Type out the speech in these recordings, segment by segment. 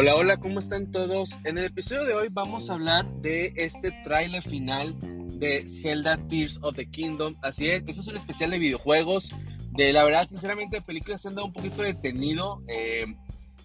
Hola, hola, ¿cómo están todos? En el episodio de hoy vamos a hablar de este tráiler final de Zelda Tears of the Kingdom. Así es, este es un especial de videojuegos. De la verdad, sinceramente, películas se han dado un poquito detenido. Eh,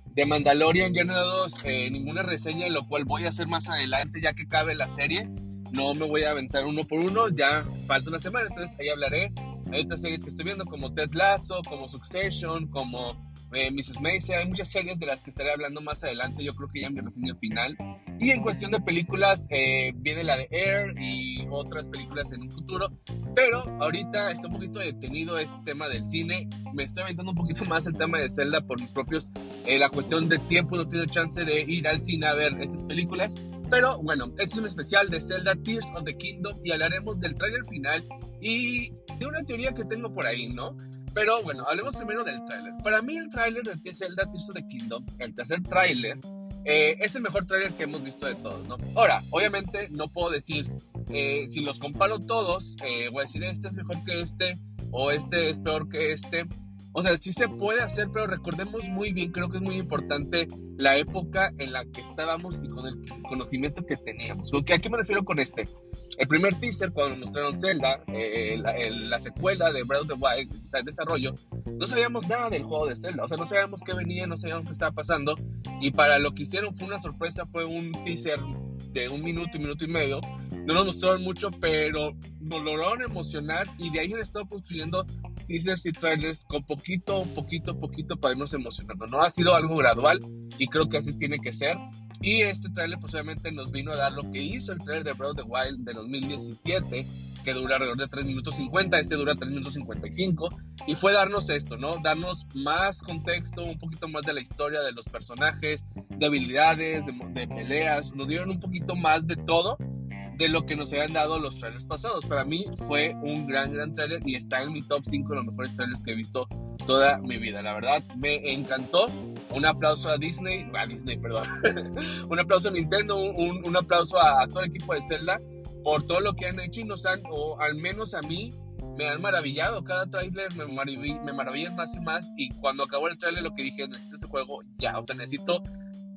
de Mandalorian ya no he dado eh, ninguna reseña, lo cual voy a hacer más adelante ya que cabe la serie. No me voy a aventar uno por uno, ya falta una semana, entonces ahí hablaré. Hay otras series que estoy viendo como Ted Lasso, como Succession, como eh, Mrs. Macy, hay muchas series de las que estaré hablando más adelante, yo creo que ya en mi reseña final. Y en cuestión de películas, eh, viene la de Air y otras películas en un futuro, pero ahorita está un poquito detenido este tema del cine, me estoy aventando un poquito más el tema de Zelda por mis propios, eh, la cuestión de tiempo, no tengo chance de ir al cine a ver estas películas. Pero bueno, este es un especial de Zelda Tears of the Kingdom y hablaremos del tráiler final y de una teoría que tengo por ahí, ¿no? Pero bueno, hablemos primero del tráiler. Para mí el tráiler de Zelda Tears of the Kingdom, el tercer tráiler, eh, es el mejor tráiler que hemos visto de todos, ¿no? Ahora, obviamente no puedo decir, eh, si los comparo todos, eh, voy a decir este es mejor que este o este es peor que este. O sea, sí se puede hacer, pero recordemos muy bien, creo que es muy importante la época en la que estábamos y con el conocimiento que teníamos. ¿A qué me refiero con este? El primer teaser, cuando mostraron Zelda, eh, la, secuela de Breath of the Wild, está en desarrollo, no sabíamos nada del juego de Zelda. O sea, no sabíamos qué venía, no sabíamos qué estaba pasando. Y para lo que hicieron fue una sorpresa, fue un teaser de un minuto y minuto y medio. No nos mostraron mucho, pero nos lograron emocionar y de ahí han estado construyendo teasers y trailers con poquito, poquito, poquito para irnos emocionando. No ha sido algo gradual y creo que así tiene que ser. Y este trailer pues nos vino a dar lo que hizo el trailer de Breath of the Wild de 2017, que dura alrededor de 3 minutos 50, este dura 3 minutos 55, y fue darnos esto, ¿no? Darnos más contexto, un poquito más de la historia de los personajes, de habilidades, de, de peleas, nos dieron un poquito más de todo de lo que nos habían dado los trailers pasados. Para mí fue un gran, gran trailer y está en mi top 5 de los mejores trailers que he visto toda mi vida. La verdad, me encantó. Un aplauso a Disney, a Disney, perdón. un aplauso a Nintendo, un, un aplauso a, todo el equipo de Zelda por todo lo que han hecho y nos han, o al menos a mí, me han maravillado. Cada trailer me, me maravillan más y más. Y cuando acabó el trailer, lo que dije, necesito este juego ya. O sea, necesito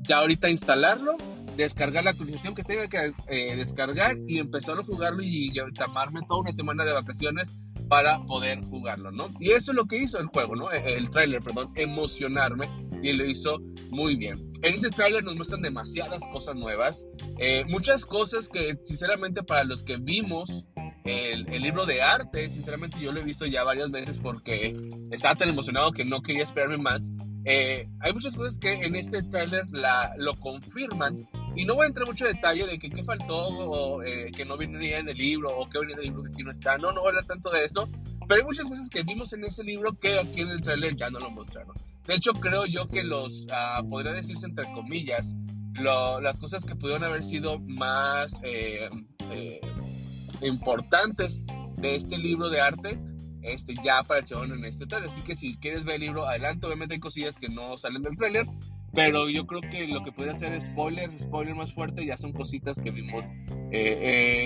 ya ahorita instalarlo descargar la actualización que tenga que eh, descargar y empezar a jugarlo y, tomarme toda una semana de vacaciones para poder jugarlo, ¿no? Y eso es lo que hizo el juego, ¿no? E, el tráiler, perdón, emocionarme y lo hizo muy bien. En este tráiler nos muestran demasiadas cosas nuevas, eh, muchas cosas que sinceramente para los que vimos el, el, libro de arte, sinceramente yo lo he visto ya varias veces porque estaba tan emocionado que no quería esperarme más. Eh, hay muchas cosas que en este tráiler lo confirman y no voy a entrar mucho detalle de qué faltó, o eh, que no venía en el libro, o que venía en el libro que aquí no está. No, no voy a hablar tanto de eso. Pero hay muchas cosas que vimos en ese libro que aquí en el trailer ya no lo mostraron. De hecho, creo yo que los, uh, podría decirse entre comillas, las cosas que pudieron haber sido más eh, eh, importantes de este libro de arte, este, ya aparecieron en este trailer. Así que si quieres ver el libro, adelante. Obviamente hay cosillas que no salen del trailer, pero yo creo que lo que podría ser spoiler, spoiler más fuerte, ya son cositas que vimos eh,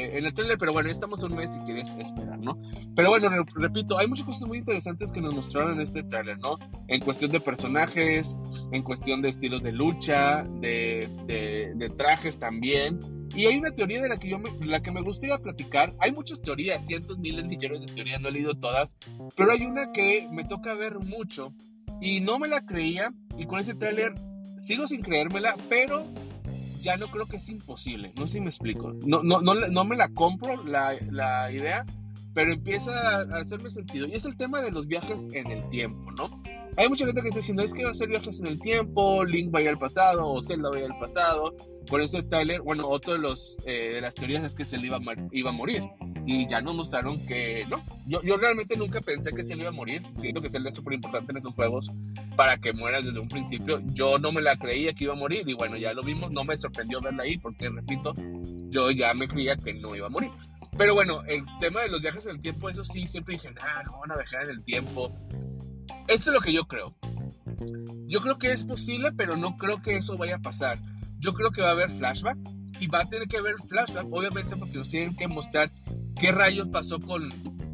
eh, en el trailer. Pero bueno, estamos un mes si quieres esperar, ¿no? Pero bueno, repito, hay muchas cosas muy interesantes que nos mostraron en este trailer, ¿no? En cuestión de personajes, en cuestión de estilos de lucha, de, de, trajes también. Y hay una teoría de la que yo me, la que me gustaría platicar. Hay muchas teorías, cientos, miles, millones de teorías, no he leído todas, pero hay una que me toca ver mucho y no me la creía. Y con ese tráiler sigo sin creérmela, pero ya no creo que es imposible. No sé si me explico. No, no, no, no me la compro la, la idea, pero empieza a hacerme sentido. Y es el tema de los viajes en el tiempo, ¿no? Hay mucha gente que está diciendo, es que va a hacer viajes en el tiempo, Link vaya al pasado, o Zelda vaya al pasado. Por eso Tyler, bueno, otro de, los, eh, de las teorías es que Zelda iba a, iba a morir. Y ya nos mostraron que no. Yo, yo realmente nunca pensé que Zelda iba a morir. Siento que Zelda es súper importante en esos juegos para que muera desde un principio. Yo no me la creía que iba a morir. Y bueno, ya lo vimos. No me sorprendió verla ahí porque, repito, yo ya me creía que no iba a morir. Pero bueno, el tema de los viajes en el tiempo, eso sí, siempre dije, ah, no van a viajar en el tiempo. Eso es lo que yo creo. Yo creo que es posible, pero no creo que eso vaya a pasar. Yo creo que va a haber flashback y va a tener que haber flashback, obviamente, porque nos tienen que mostrar qué rayos pasó con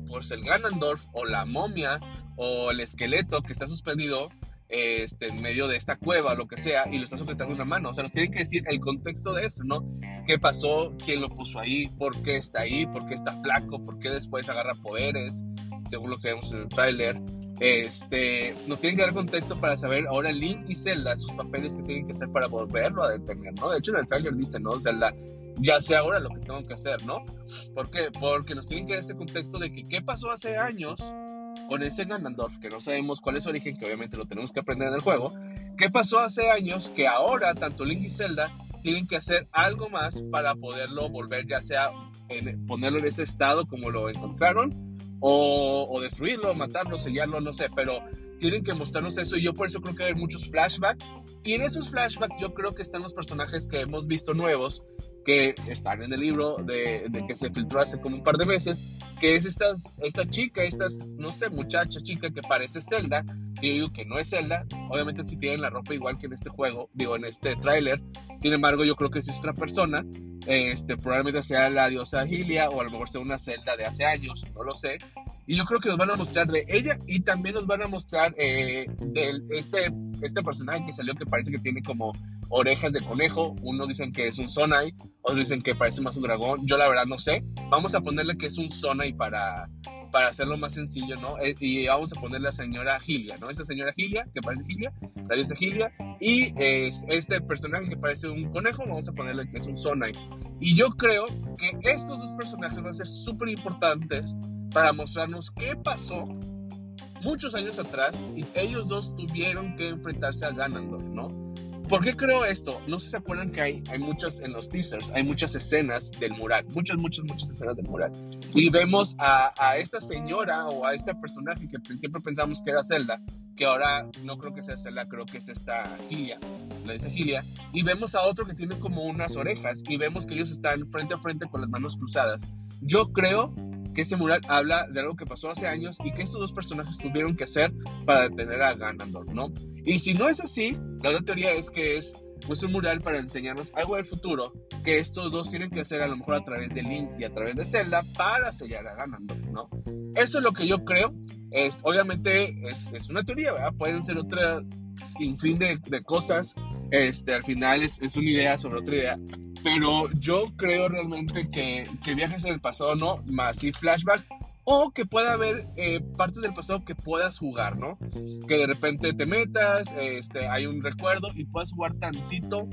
por el Ganondorf o la momia o el esqueleto que está suspendido este, en medio de esta cueva, lo que sea, y lo está sujetando una mano. O sea, nos tienen que decir el contexto de eso, ¿no? ¿Qué pasó? ¿Quién lo puso ahí? ¿Por qué está ahí? ¿Por qué está flaco? ¿Por qué después agarra poderes? Según lo que vemos en el tráiler. Este, nos tienen que dar contexto para saber ahora Link y Zelda sus papeles que tienen que hacer para volverlo a detener, ¿no? De hecho, en el tráiler dice, ¿no? Zelda, ya sé ahora lo que tengo que hacer, ¿no? ¿Por qué? Porque nos tienen que dar este contexto de que qué pasó hace años con ese Ganondorf, que no sabemos cuál es su origen, que obviamente lo tenemos que aprender en el juego. ¿Qué pasó hace años que ahora tanto Link y Zelda tienen que hacer algo más para poderlo volver, ya sea ponerlo en ese estado como lo encontraron, o, o destruirlo, matarlo, sellarlo, no sé, pero tienen que mostrarnos eso y yo por eso creo que hay muchos flashbacks. Y en esos flashbacks yo creo que están los personajes que hemos visto nuevos, que están en el libro de, que se filtró hace como un par de meses, que es estas, esta chica, esta, no sé, muchacha, chica que parece Zelda, y yo digo que no es Zelda, obviamente si tienen la ropa igual que en este juego, digo, en este tráiler, sin embargo yo creo que es otra persona, este, probablemente sea la diosa Gilia o a lo mejor sea una Zelda de hace años, no lo sé, y yo creo que nos van a mostrar de ella y también nos van a mostrar eh, de este, este personaje que salió que parece que tiene como orejas de conejo. Unos dicen que es un Sonai, otros dicen que parece más un dragón. Yo la verdad no sé. Vamos a ponerle que es un Sonai para, para hacerlo más sencillo, ¿no? Eh, y vamos a ponerle a la señora Gilia, ¿no? Esta señora Gilia, que parece Gilia, la diosa Gilia. Y es este personaje que parece un conejo, vamos a ponerle que es un Sonai. Y yo creo que estos dos personajes van a ser súper importantes para mostrarnos qué pasó muchos años atrás y ellos dos tuvieron que enfrentarse a Ganondorf, ¿no? ¿Por qué creo esto? No sé si se acuerdan que hay, hay muchas en los teasers, hay muchas escenas del mural, muchas, muchas, muchas escenas del mural. Y vemos a, a esta señora o a este personaje que siempre pensamos que era Zelda, que ahora no creo que sea Zelda, creo que es esta Gilia, la dice Gilia. Y vemos a otro que tiene como unas orejas y vemos que ellos están frente a frente con las manos cruzadas. Yo creo que ese mural habla de algo que pasó hace años y que estos dos personajes tuvieron que hacer para detener a Ganondorf, ¿no? Y si no es así, la otra teoría es que es pues un mural para enseñarnos algo del futuro que estos dos tienen que hacer a lo mejor a través de Link y a través de Zelda para sellar a Ganondorf, ¿no? Eso es lo que yo creo. Es, obviamente es, es una teoría, ¿verdad? Pueden ser otra sin fin de, de cosas. Este, al final es, es una idea sobre otra idea. Pero yo creo realmente que, que viajes en el pasado no, más sí flashback, o que pueda haber eh, partes del pasado que puedas jugar, ¿no? Que de repente te metas, este, hay un recuerdo y puedas jugar tantito.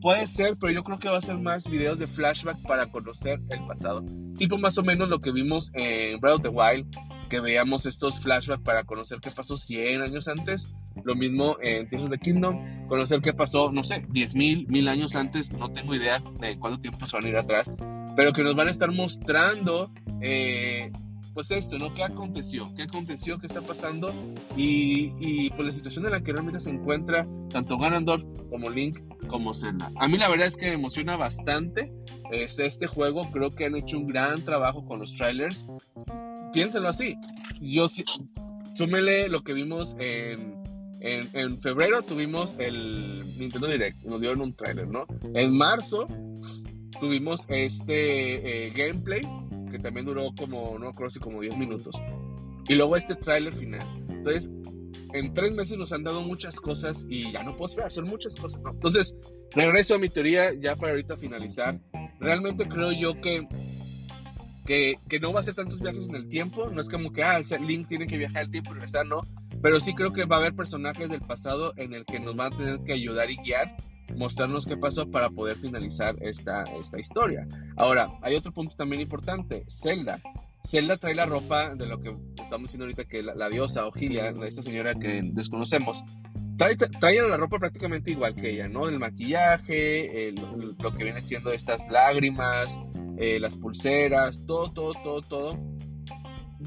Puede ser, pero yo creo que va a ser más videos de flashback para conocer el pasado. Tipo más o menos lo que vimos en Breath of the Wild, que veíamos estos flashbacks para conocer qué pasó 100 años antes. Lo mismo en Tears of the Kingdom, conocer qué pasó, no sé, 10.000, mil años antes, no tengo idea de cuánto tiempo se van a ir atrás, pero que nos van a estar mostrando, eh, pues esto, ¿no? ¿Qué aconteció? ¿Qué aconteció? ¿Qué está pasando? Y, y pues la situación en la que realmente se encuentra tanto Ganondorf como Link como Zelda. A mí la verdad es que me emociona bastante este, este juego, creo que han hecho un gran trabajo con los trailers piénselo así. Yo súmele lo que vimos en, en, febrero tuvimos el Nintendo Direct, nos dieron un trailer, ¿no? En marzo tuvimos este eh, gameplay también duró como, no creo si como 10 minutos. Y luego este trailer final. Entonces, en tres meses nos han dado muchas cosas y ya no puedo esperar, son muchas cosas, ¿no? Entonces, regreso a mi teoría ya para ahorita finalizar. Realmente creo yo que que, que, no va a ser tantos viajes en el tiempo, no es como que, ah, Link tiene que viajar el tiempo y regresar, no, pero sí creo que va a haber personajes del pasado en el que nos van a tener que ayudar y guiar, mostrarnos qué pasó para poder finalizar esta, esta historia. Ahora, hay otro punto también importante, Zelda. Zelda trae la ropa de lo que estamos diciendo ahorita que la, la diosa Ogilia, esta señora que desconocemos, trae, trae, la ropa prácticamente igual que ella, ¿no? El maquillaje, lo que viene siendo estas lágrimas, eh, las pulseras, todo, todo, todo, todo.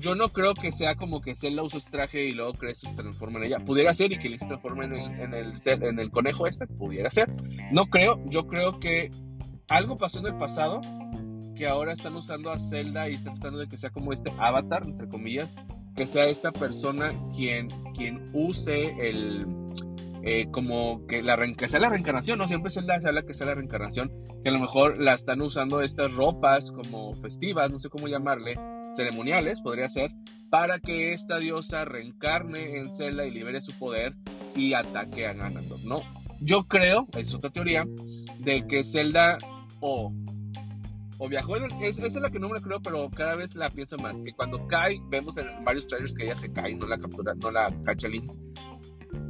Yo no creo que sea como que Zelda usa su traje y luego crece se transforma en ella. Pudiera ser y que Link se transforme en el, en, el, en el conejo este, pudiera ser. No creo, yo creo que algo pasó en el pasado que ahora están usando a Zelda y están tratando de que sea como este avatar, entre comillas, que sea esta persona quien, quien use el, eh, como que, la, que sea la reencarnación, ¿no? Siempre se habla que sea la reencarnación, que a lo mejor la están usando estas ropas como festivas, no sé cómo llamarle, ceremoniales, podría ser, para que esta diosa reencarne en Zelda y libere su poder y ataque a Ganondorf, ¿no? Yo creo, es otra teoría, de que Zelda o, o viajó en el, es, esta es la que no me creo, pero cada vez la pienso más, que cuando cae, vemos en varios trailers que ella se cae, no la captura, no la cacha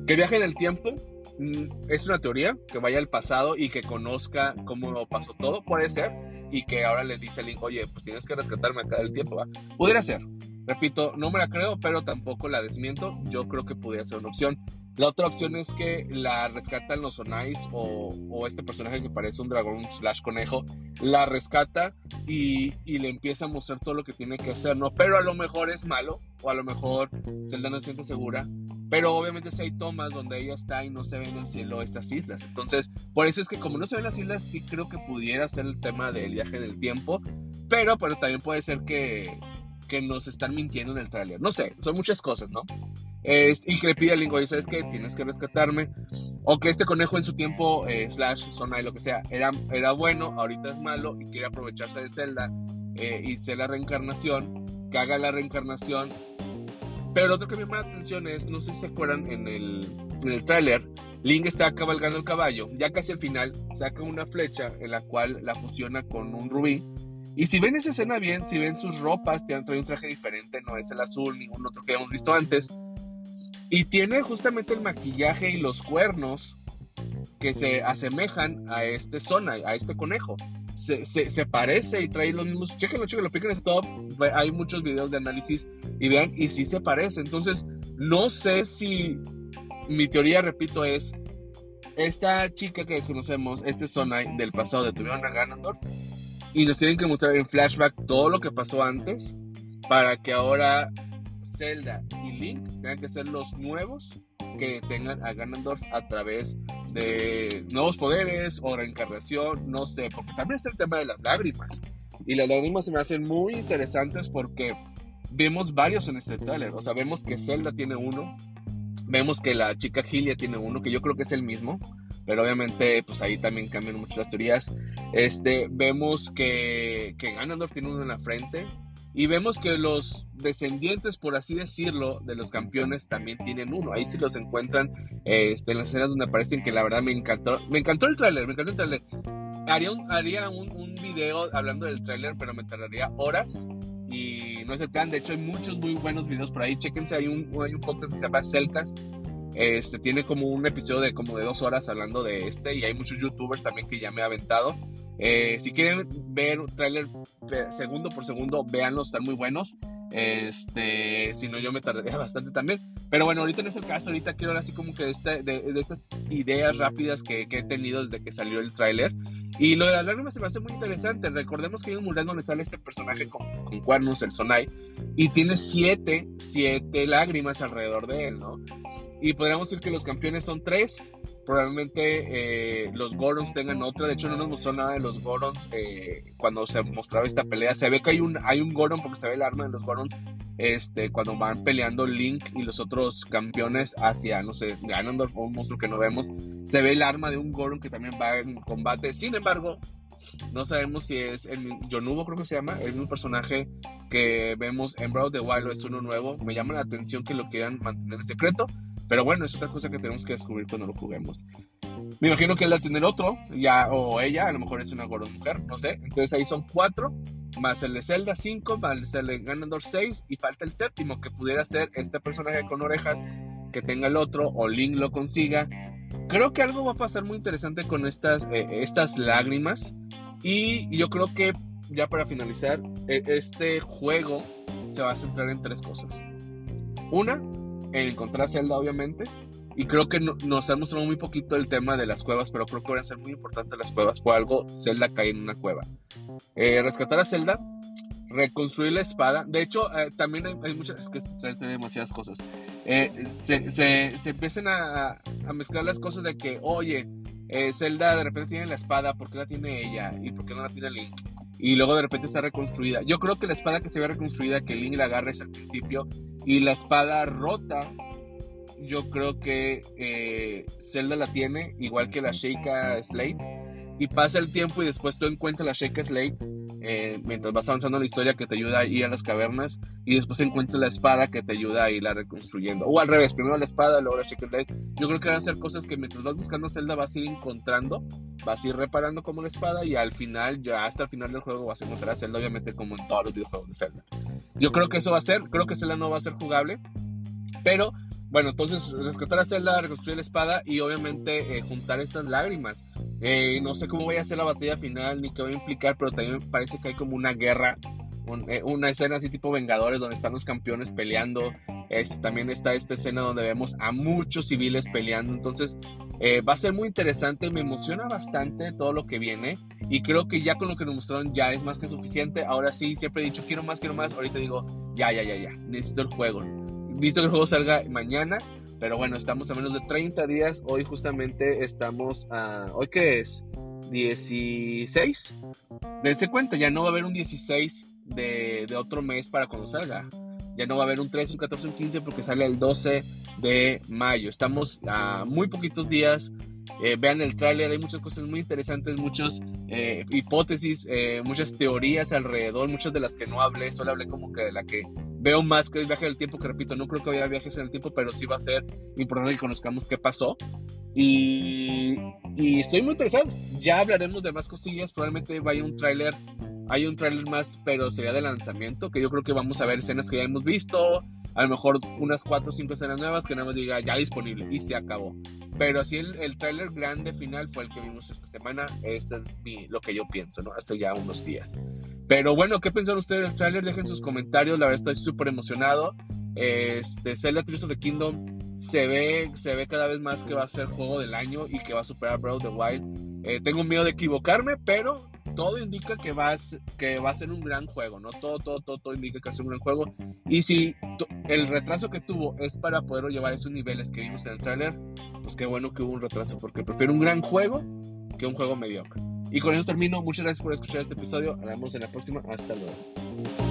que viaje en el tiempo, mm, es una teoría, que vaya al pasado y que conozca cómo pasó todo, puede ser, y que ahora le dice Link, oye, pues tienes que rescatarme acá del tiempo, ¿va? Pudiera ser, Repito, no me la creo, pero tampoco la desmiento. Yo creo que podría ser una opción. La otra opción es que la rescatan los Onais o, o este personaje que parece un dragón slash conejo, la rescata y, y, le empieza a mostrar todo lo que tiene que hacer, ¿no? Pero a lo mejor es malo, o a lo mejor Zelda no se siente segura, pero obviamente si hay tomas donde ella está y no se ve en el cielo estas islas. Entonces, por eso es que como no se ven las islas, sí creo que pudiera ser el tema del viaje en el tiempo, pero, pero también puede ser que que nos están mintiendo en el tráiler. No sé, son muchas cosas, ¿no? y que le pide al Lingo, ¿sabes qué? Tienes que rescatarme. O que este conejo en su tiempo, eh, slash, zona y lo que sea, era, era bueno, ahorita es malo y quiere aprovecharse de Zelda eh, y ser la reencarnación, que haga la reencarnación. Pero lo otro que me llama la atención es, no sé si se acuerdan, en el, en el tráiler, Link está cabalgando el caballo, ya casi al final saca una flecha en la cual la fusiona con un rubí y si ven esa escena bien, si ven sus ropas, tienen un traje diferente, no es el azul, ningún otro que hemos visto antes. Y tiene justamente el maquillaje y los cuernos que se asemejan a este zona, a este conejo. Se, parece y trae los mismos. Chequenlo, chequenlo, piquen stop. Hay muchos videos de análisis y vean, y sí se parece. Entonces, no sé si mi teoría, repito, es esta chica que desconocemos, este zona del pasado de Tuvieron a Ganondorf, y nos tienen que mostrar en flashback todo lo que pasó antes para que ahora Zelda y Link tengan que ser los nuevos que tengan a Ganondorf a través de nuevos poderes o reencarnación, no sé, porque también está el tema de las lágrimas. Y las lágrimas se me hacen muy interesantes porque vemos varios en este tráiler. O sea, vemos que Zelda tiene uno, vemos que la chica Hylia tiene uno, que yo creo que es el mismo pero obviamente pues ahí también cambian mucho las teorías. Este, vemos que, que Ganondorf tiene uno en la frente y vemos que los descendientes, por así decirlo, de los campeones también tienen uno. Ahí sí los encuentran este, en las escenas donde aparecen, que la verdad me encantó. Me encantó el tráiler, me encantó el tráiler. Haría, un, haría un, un, video hablando del tráiler, pero me tardaría horas. Y no es el plan. De hecho, hay muchos muy buenos videos por ahí. Chéquense, hay un, hay un podcast que se llama Cellcast este tiene como un episodio de como de dos horas hablando de este y hay muchos youtubers también que ya me he aventado. Eh, si quieren ver un tráiler segundo por segundo, véanlos, están muy buenos. Este, si no, yo me tardaría bastante también. Pero bueno, ahorita en este caso, ahorita quiero hablar así como que de, este, de, de estas ideas rápidas que, que, he tenido desde que salió el tráiler. Y lo de las lágrimas se me hace muy interesante. Recordemos que hay un mural donde sale este personaje con, con cuernos, el Sonai, y tiene siete, siete lágrimas alrededor de él, ¿no? Y podríamos decir que los campeones son tres. Probablemente eh, los Gorons tengan otra. De hecho, no nos mostró nada de los Gorons eh, cuando se mostraba esta pelea. Se ve que hay un, hay un Goron porque se ve el arma de los Gorons este, cuando van peleando Link y los otros campeones hacia, no sé, Ganondorf o un monstruo que no vemos. Se ve el arma de un Goron que también va en combate. Sin embargo, no sabemos si es el Yonubo, creo que se llama, el mismo personaje que vemos en Breath of the Wild es uno nuevo. Me llama la atención que lo quieran mantener en secreto. Pero bueno, es otra cosa que tenemos que descubrir cuando lo juguemos. Me imagino que él va a tener otro, ya, o ella, a lo mejor es una Goron mujer, no sé. Entonces ahí son cuatro, más el de Zelda 5, más el de Ganondorf 6, y falta el séptimo, que pudiera ser este personaje con orejas que tenga el otro, o Link lo consiga. Creo que algo va a pasar muy interesante con estas, eh, estas lágrimas. Y yo creo que, ya para finalizar, e, este juego se va a centrar en tres cosas. Una, en encontrar a Zelda, obviamente. Y creo que nos han mostrado muy poquito el tema de las cuevas, pero creo que van a ser muy importantes las cuevas. Por algo, Zelda cae en una cueva. Eh, rescatar a Zelda, reconstruir la espada. De hecho, eh, también hay, muchas. Es que tiene demasiadas cosas. Eh, se, se, se, empiezan a, a, mezclar las cosas de que, oye, Zelda de repente tiene la espada, ¿por qué la tiene ella? ¿Y por qué no la tiene Link? y luego de repente está reconstruida. Yo creo que la espada que se ve reconstruida, que Link la agarra es al principio, y la espada rota, yo creo que eh, Zelda la tiene, igual que la Sheikah Slate, y pasa el tiempo y después tú encuentras la Sheikah Slate eh, mientras vas avanzando en la historia que te ayuda a ir a las cavernas y después encuentras la espada que te ayuda a irla reconstruyendo. O al revés, primero la espada, luego la Secret Light. Yo creo que van a ser cosas que mientras vas buscando Zelda vas a ir encontrando, vas a ir reparando como la espada y al final, ya hasta el final del juego vas a encontrar a Zelda, obviamente como en todos los videojuegos de Zelda. Yo creo que eso va a ser, creo que Zelda no va a ser jugable, pero bueno, entonces rescatar a Zelda, reconstruir la espada y obviamente eh, juntar estas lágrimas. Eh, no sé cómo voy a hacer la batalla final ni qué va a implicar, pero también me parece que hay como una guerra, eh, una escena así tipo Vengadores donde están los campeones peleando. Este, también está esta escena donde vemos a muchos civiles peleando. Entonces va a ser muy interesante, me emociona bastante todo lo que viene y creo que ya con lo que nos mostraron ya es más que suficiente. Ahora sí, siempre he dicho quiero más, quiero más. Ahorita digo ya, ya, ya, ya, necesito el juego visto que el juego salga mañana, pero bueno, estamos a menos de 30 días. Hoy justamente estamos a... ¿Hoy qué es? 16. Dense cuenta, ya no va a haber un 16 de, de, otro mes para cuando salga. Ya no va a haber un 13, un 14, un 15 porque sale el 12 de mayo. Estamos a muy poquitos días eh, vean el tráiler, hay muchas cosas muy interesantes, muchas eh, hipótesis, eh, muchas teorías alrededor, muchas de las que no hablé, solo hablé como que de la que veo más que el viaje del tiempo, que repito, no creo que haya viajes en el tiempo, pero sí va a ser importante que conozcamos qué pasó. Y, y estoy muy interesado, ya hablaremos de más costillas, probablemente vaya un tráiler hay un tráiler más, pero sería de lanzamiento, que yo creo que vamos a ver escenas que ya hemos visto, a lo mejor unas 4 o 5 escenas nuevas que nada más diga ya disponible y se acabó. Pero así el, el tráiler grande final fue el que vimos esta semana. Este es lo que yo pienso, ¿no? Hace ya unos días. Pero bueno, ¿qué pensaron ustedes del tráiler? Dejen sus comentarios. La verdad estoy súper emocionado. Este, Zelda Tears of the Kingdom se ve, se ve cada vez más que va a ser juego del año y que va a superar Breath of the Wild. Eh, tengo miedo de equivocarme, pero todo indica que va, a, que va a ser un gran juego, ¿no? Todo, todo, todo, todo indica que va a ser un gran juego. Y si el retraso que tuvo es para poderlo llevar a esos niveles que vimos en el tráiler, pues qué bueno que hubo un retraso, porque prefiero un gran juego que un juego mediocre. Y con eso termino. Muchas gracias por escuchar este episodio. Nos vemos en la próxima. Hasta luego.